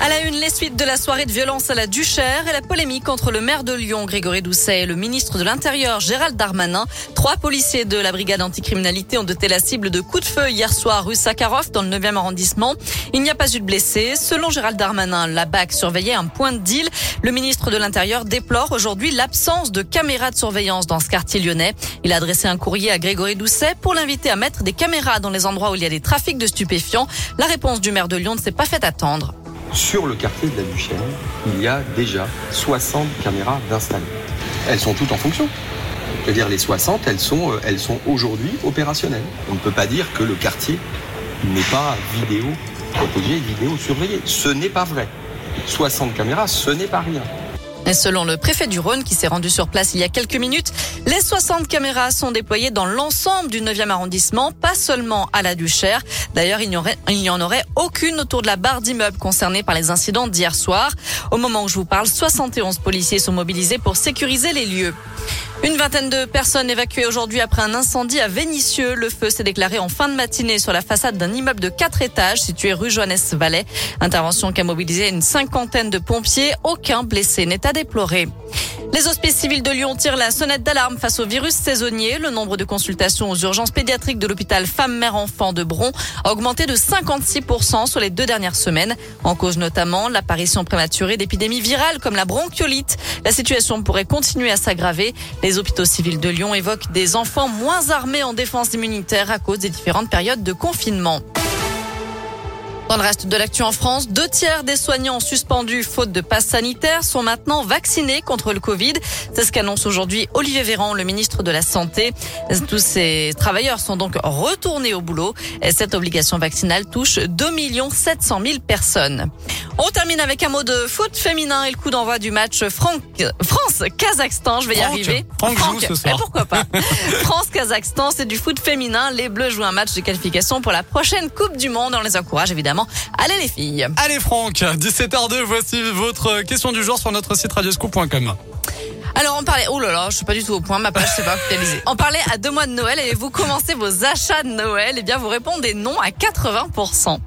À la une, les suites de la soirée de violence à la Duchère et la polémique entre le maire de Lyon, Grégory Doucet, et le ministre de l'Intérieur, Gérald Darmanin. Trois policiers de la brigade anticriminalité ont doté la cible de coups de feu hier soir rue Sakharov dans le 9e arrondissement. Il n'y a pas eu de blessés. Selon Gérald Darmanin, la BAC surveillait un point de deal. Le ministre de l'Intérieur déplore aujourd'hui l'absence de caméras de surveillance dans ce quartier lyonnais. Il a adressé un courrier à Grégory Doucet pour l'inviter à mettre des caméras dans les endroits où il y a des trafics de stupéfiants. La réponse du maire de Lyon ne s'est pas fait attendre. Sur le quartier de la Duchère, il y a déjà 60 caméras d'installer. Elles sont toutes en fonction. C'est-à-dire les 60, elles sont, euh, elles sont aujourd'hui opérationnelles. On ne peut pas dire que le quartier n'est pas vidéo protégé, vidéo surveillé. Ce n'est pas vrai. 60 caméras, ce n'est pas rien. Selon le préfet du Rhône qui s'est rendu sur place il y a quelques minutes, les 60 caméras sont déployées dans l'ensemble du 9e arrondissement, pas seulement à la Duchère. D'ailleurs, il n'y aurait, il n'y en aurait aucune autour de la barre d'immeubles concernée par les incidents d'hier soir. Au moment où je vous parle, 71 policiers sont mobilisés pour sécuriser les lieux. Une vingtaine de personnes évacuées aujourd'hui après un incendie à Vénissieux. Le feu s'est déclaré en fin de matinée sur la façade d'un immeuble de quatre étages situé rue Johannes Vallet. Intervention qui a mobilisé une cinquantaine de pompiers. Aucun blessé n'est à déplorer. Les hospices civils de Lyon tirent la sonnette d'alarme face au virus saisonnier. Le nombre de consultations aux urgences pédiatriques de l'hôpital Femmes-Mères-Enfants de Bron a augmenté de 56% sur les deux dernières semaines. En cause notamment l'apparition prématurée d'épidémies virales comme la bronchiolite. La situation pourrait continuer à s'aggraver. Les hôpitaux civils de Lyon évoquent des enfants moins armés en défense immunitaire à cause des différentes périodes de confinement. Dans le reste de l'actu en France, deux tiers des soignants suspendus faute de passe sanitaire sont maintenant vaccinés contre le Covid. C'est ce qu'annonce aujourd'hui Olivier Véran, le ministre de la Santé. Tous ces travailleurs sont donc retournés au boulot. Et cette obligation vaccinale touche 2 700 000 personnes. On termine avec un mot de foot féminin et le coup d'envoi du match France-Kazakhstan. Je vais y Franck, arriver. Franck joue ce soir. Mais pourquoi pas? France-Kazakhstan, c'est du foot féminin. Les Bleus jouent un match de qualification pour la prochaine Coupe du Monde. On les encourage évidemment. Allez les filles. Allez Franck, 17h02, voici votre question du jour sur notre site radioscoop.com. Alors on parlait, oh là là, je suis pas du tout au point, ma page c'est pas actualisée. On parlait à deux mois de Noël et vous commencez vos achats de Noël, et bien vous répondez non à 80%.